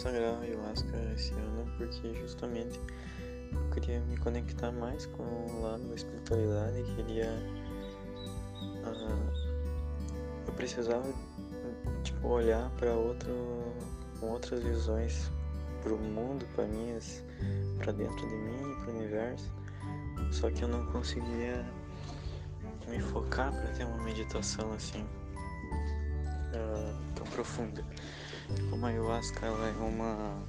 consagrar a ayahuasca esse ano porque justamente eu queria me conectar mais com o lado da espiritualidade, queria. Uh, eu precisava tipo, olhar para outro, com outras visões para o mundo, para minhas, para dentro de mim, para o universo. Só que eu não conseguia me focar para ter uma meditação assim uh, tão profunda. Como a ayahuasca ela é uma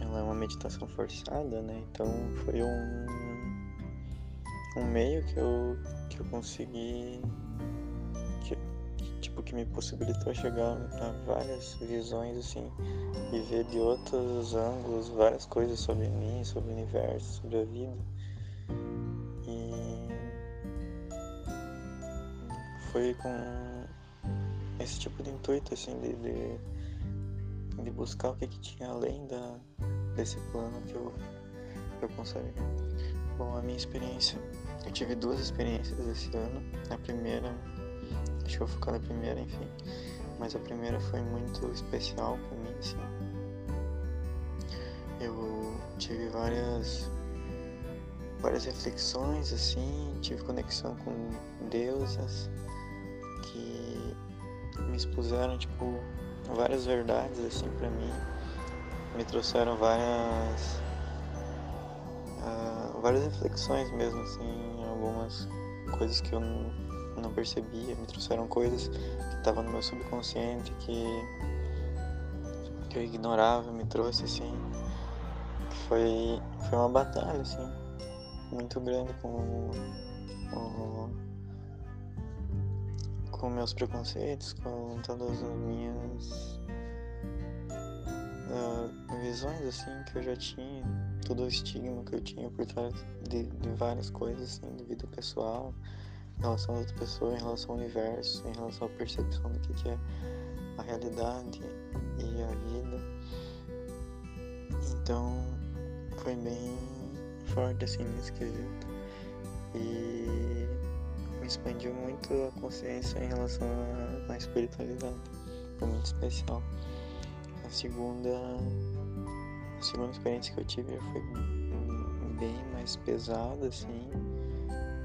ela é uma meditação forçada, né? Então foi um um meio que eu que eu consegui que, tipo que me possibilitou chegar a várias visões assim e ver de outros ângulos várias coisas sobre mim, sobre o universo, sobre a vida. E foi com esse tipo de intuito assim de, de, de buscar o que, que tinha além da, desse plano que eu, eu consegui. Bom, a minha experiência, eu tive duas experiências esse ano. A primeira, acho que eu focar na primeira, enfim. Mas a primeira foi muito especial para mim, assim. Eu tive várias várias reflexões assim, tive conexão com deusas que me expuseram tipo várias verdades assim para mim, me trouxeram várias uh, várias reflexões mesmo assim, algumas coisas que eu não, percebia, me trouxeram coisas que estavam no meu subconsciente que que eu ignorava, me trouxe assim, foi foi uma batalha assim muito grande com, com, com meus preconceitos, com todas as minhas uh, visões assim que eu já tinha, todo o estigma que eu tinha por trás de, de várias coisas assim, de vida pessoal, em relação a outra pessoa, em relação ao universo, em relação à percepção do que, que é a realidade e a vida. Então foi bem forte assim nesse quesito. E expandiu muito a consciência em relação à, espiritualidade. Foi muito especial. A segunda, a segunda experiência que eu tive foi bem mais pesada, assim.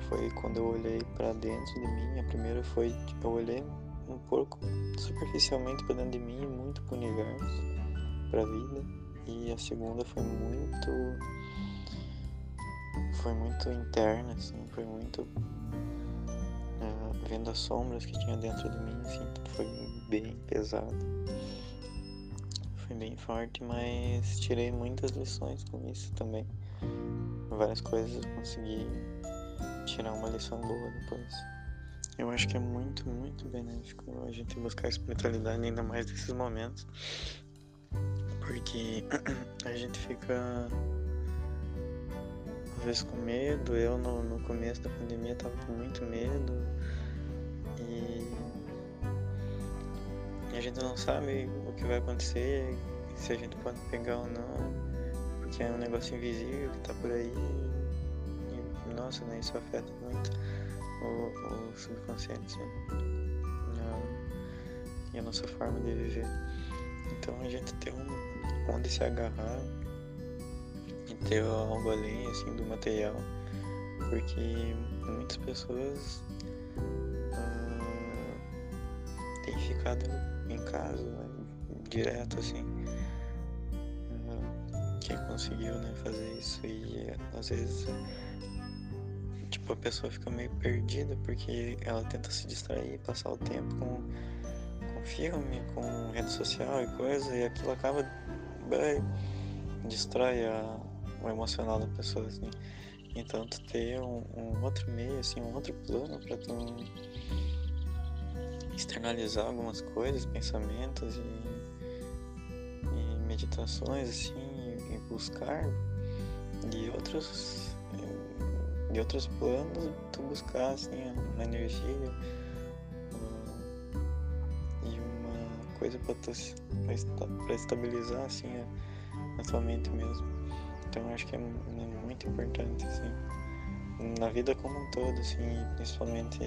Foi quando eu olhei para dentro de mim. A primeira foi, tipo, eu olhei um pouco superficialmente para dentro de mim, muito para o universo, para a vida. E a segunda foi muito foi muito interna, assim, foi muito vendo as sombras que tinha dentro de mim, assim, foi bem pesado. Foi bem forte, mas tirei muitas lições com isso também. Várias coisas eu consegui tirar uma lição boa depois. Eu acho que é muito, muito benéfico a gente buscar a espiritualidade ainda mais nesses momentos. Porque a gente fica vezes com medo. Eu no, no começo da pandemia tava com muito medo. Gente não sabe o que vai acontecer, se a gente pode pegar ou não, porque é um negócio invisível que tá por aí. E, nossa, né, isso afeta muito o, o subconsciente né? e a nossa forma de viver. Então a gente tem um, onde se agarrar ter algo além assim do material, porque muitas pessoas têm ficado em casa né, direto assim. Quem conseguiu né, fazer isso e às vezes tipo a pessoa fica meio perdida porque ela tenta se distrair, passar o tempo com, com filme, com rede social e coisa, e aquilo acaba bem, destrói a, o emocional da pessoa, assim. Então tu ter um, um outro meio, assim, um outro plano para tu externalizar algumas coisas, pensamentos e, e meditações, assim, e, buscar de outros de outros planos, tu buscar assim uma energia e uma coisa para tu para estabilizar assim a, a tua mente mesmo. Então acho que é muito importante, assim, na vida como um todo, assim, principalmente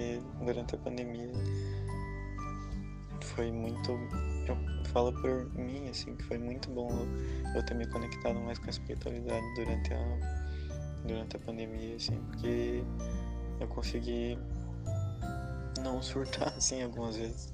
durante a pandemia, foi muito. Eu falo por mim, assim, que foi muito bom eu ter me conectado mais com a espiritualidade durante a, durante a pandemia, assim, porque eu consegui não surtar, assim, algumas vezes.